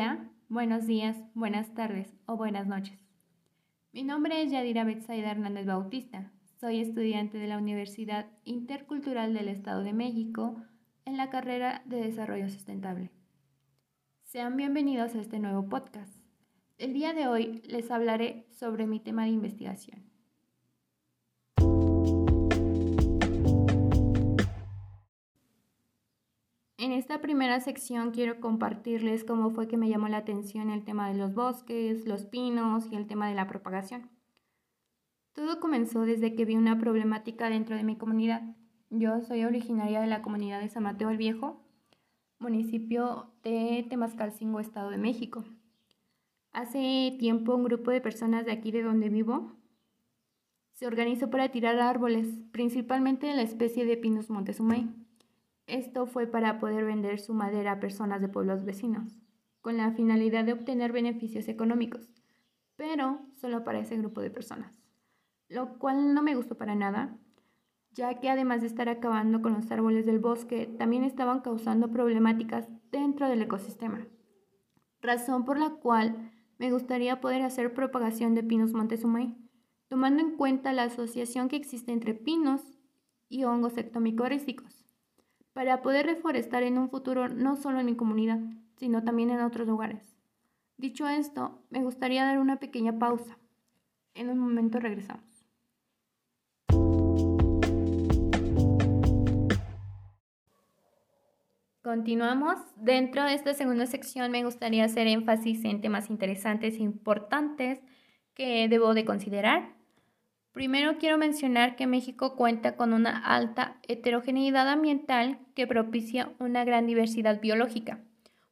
Hola, buenos días, buenas tardes o buenas noches. Mi nombre es Yadira Betsaida Hernández Bautista. Soy estudiante de la Universidad Intercultural del Estado de México en la carrera de Desarrollo Sustentable. Sean bienvenidos a este nuevo podcast. El día de hoy les hablaré sobre mi tema de investigación. Esta primera sección quiero compartirles cómo fue que me llamó la atención el tema de los bosques, los pinos y el tema de la propagación. Todo comenzó desde que vi una problemática dentro de mi comunidad. Yo soy originaria de la comunidad de San Mateo el Viejo, municipio de Temascalcingo, Estado de México. Hace tiempo un grupo de personas de aquí de donde vivo se organizó para tirar árboles, principalmente de la especie de Pinus montezumay. Esto fue para poder vender su madera a personas de pueblos vecinos, con la finalidad de obtener beneficios económicos, pero solo para ese grupo de personas, lo cual no me gustó para nada, ya que además de estar acabando con los árboles del bosque, también estaban causando problemáticas dentro del ecosistema, razón por la cual me gustaría poder hacer propagación de pinos Montezumay, tomando en cuenta la asociación que existe entre pinos y hongos ectomicorísticos para poder reforestar en un futuro no solo en mi comunidad, sino también en otros lugares. Dicho esto, me gustaría dar una pequeña pausa. En un momento regresamos. Continuamos. Dentro de esta segunda sección me gustaría hacer énfasis en temas interesantes e importantes que debo de considerar Primero quiero mencionar que México cuenta con una alta heterogeneidad ambiental que propicia una gran diversidad biológica.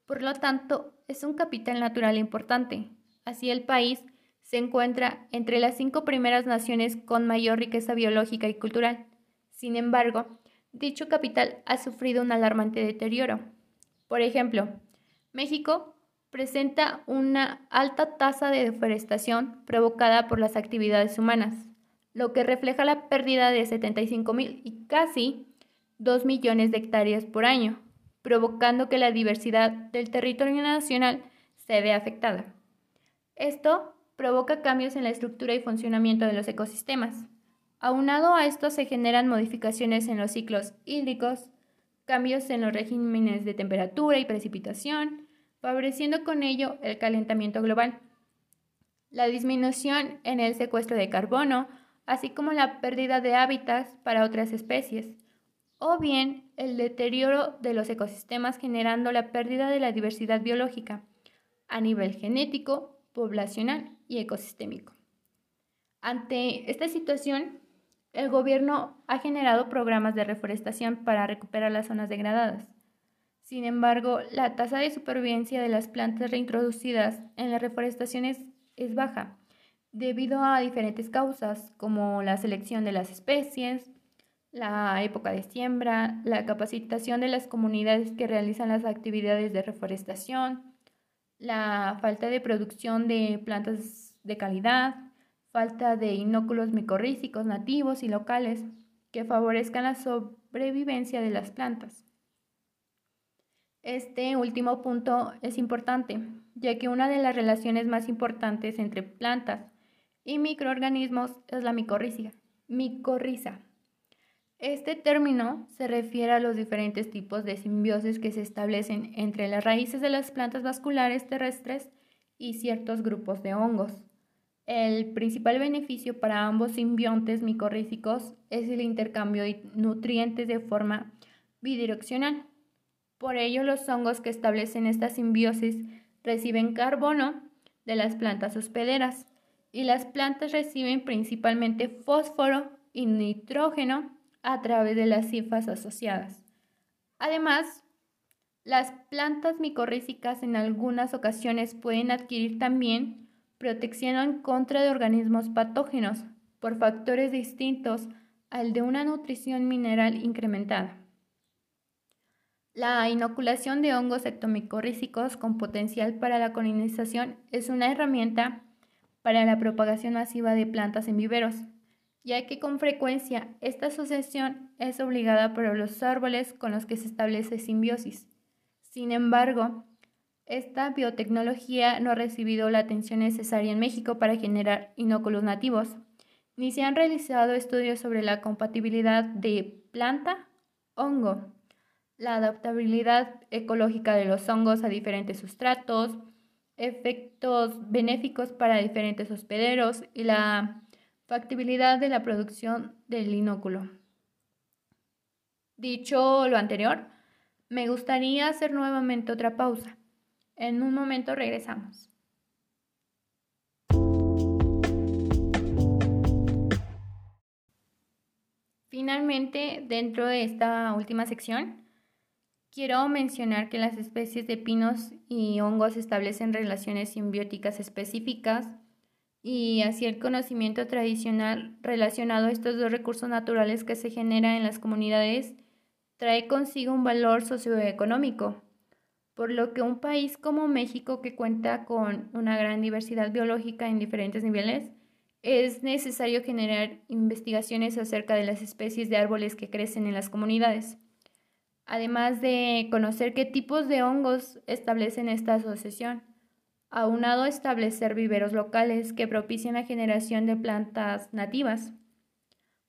Por lo tanto, es un capital natural importante. Así el país se encuentra entre las cinco primeras naciones con mayor riqueza biológica y cultural. Sin embargo, dicho capital ha sufrido un alarmante deterioro. Por ejemplo, México presenta una alta tasa de deforestación provocada por las actividades humanas lo que refleja la pérdida de 75 mil y casi 2 millones de hectáreas por año, provocando que la diversidad del territorio nacional se vea afectada. Esto provoca cambios en la estructura y funcionamiento de los ecosistemas. Aunado a esto se generan modificaciones en los ciclos hídricos, cambios en los regímenes de temperatura y precipitación, favoreciendo con ello el calentamiento global. La disminución en el secuestro de carbono así como la pérdida de hábitats para otras especies, o bien el deterioro de los ecosistemas generando la pérdida de la diversidad biológica a nivel genético, poblacional y ecosistémico. Ante esta situación, el gobierno ha generado programas de reforestación para recuperar las zonas degradadas. Sin embargo, la tasa de supervivencia de las plantas reintroducidas en la reforestación es, es baja, debido a diferentes causas como la selección de las especies, la época de siembra, la capacitación de las comunidades que realizan las actividades de reforestación, la falta de producción de plantas de calidad, falta de inóculos micorrízicos nativos y locales que favorezcan la sobrevivencia de las plantas. Este último punto es importante, ya que una de las relaciones más importantes entre plantas y microorganismos es la micorriza. micorriza. Este término se refiere a los diferentes tipos de simbiosis que se establecen entre las raíces de las plantas vasculares terrestres y ciertos grupos de hongos. El principal beneficio para ambos simbiontes micorrízicos es el intercambio de nutrientes de forma bidireccional. Por ello, los hongos que establecen esta simbiosis reciben carbono de las plantas hospederas y las plantas reciben principalmente fósforo y nitrógeno a través de las cifas asociadas. Además, las plantas micorrízicas en algunas ocasiones pueden adquirir también protección en contra de organismos patógenos por factores distintos al de una nutrición mineral incrementada. La inoculación de hongos ectomicorrízicos con potencial para la colonización es una herramienta para la propagación masiva de plantas en viveros, ya que con frecuencia esta asociación es obligada por los árboles con los que se establece simbiosis. Sin embargo, Esta biotecnología no ha recibido la atención necesaria en México para generar inóculos nativos, ni se han realizado estudios sobre la compatibilidad de planta-hongo, la adaptabilidad ecológica de los hongos a diferentes sustratos, efectos benéficos para diferentes hospederos y la factibilidad de la producción del inóculo. Dicho lo anterior, me gustaría hacer nuevamente otra pausa. En un momento regresamos. Finalmente, dentro de esta última sección, quiero mencionar que las especies de pinos y hongos establecen relaciones simbióticas específicas y así el conocimiento tradicional relacionado a estos dos recursos naturales que se generan en las comunidades trae consigo un valor socioeconómico, por lo que un país como México, que cuenta con una gran diversidad biológica en diferentes niveles, es necesario generar investigaciones acerca de las especies de árboles que crecen en las comunidades, además de conocer qué tipos de hongos establecen esta asociación, aunado a establecer viveros locales que propicien la generación de plantas nativas.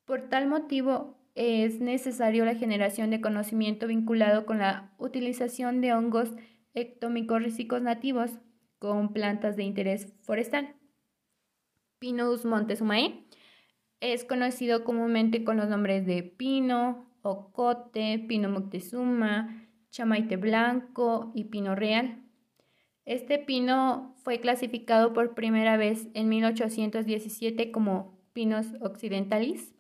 Por tal motivo, es necesario la generación de conocimiento vinculado con la utilización de hongos ectomicorrícicos nativos con plantas de interés forestal. Pinus montesumae es conocido comúnmente con los nombres de pino, ocote, pino moctezuma, chamaite blanco y pino real. Este pino fue clasificado por primera vez en 1817 como Pinus occidentalis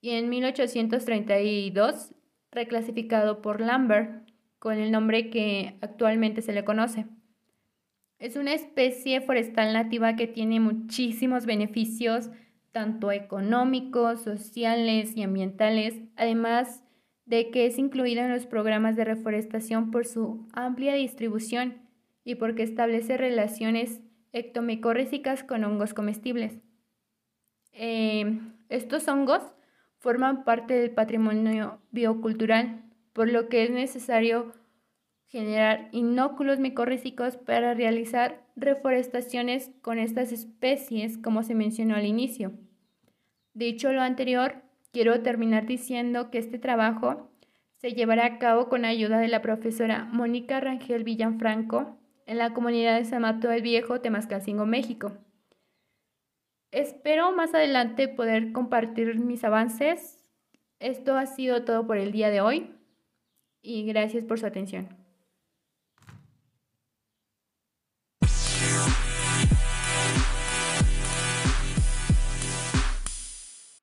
y en 1832 reclasificado por Lambert con el nombre que actualmente se le conoce. Es una especie forestal nativa que tiene muchísimos beneficios, tanto económicos, sociales y ambientales, además de que es incluida en los programas de reforestación por su amplia distribución y porque establece relaciones ectomicorrísicas con hongos comestibles. Eh, estos hongos forman parte del patrimonio biocultural, por lo que es necesario generar inóculos micorrízicos para realizar reforestaciones con estas especies, como se mencionó al inicio. Dicho lo anterior, quiero terminar diciendo que este trabajo se llevará a cabo con ayuda de la profesora Mónica Rangel Villanfranco en la comunidad de San Mateo del Viejo, Temascalcingo, México. Espero más adelante poder compartir mis avances. Esto ha sido todo por el día de hoy y gracias por su atención.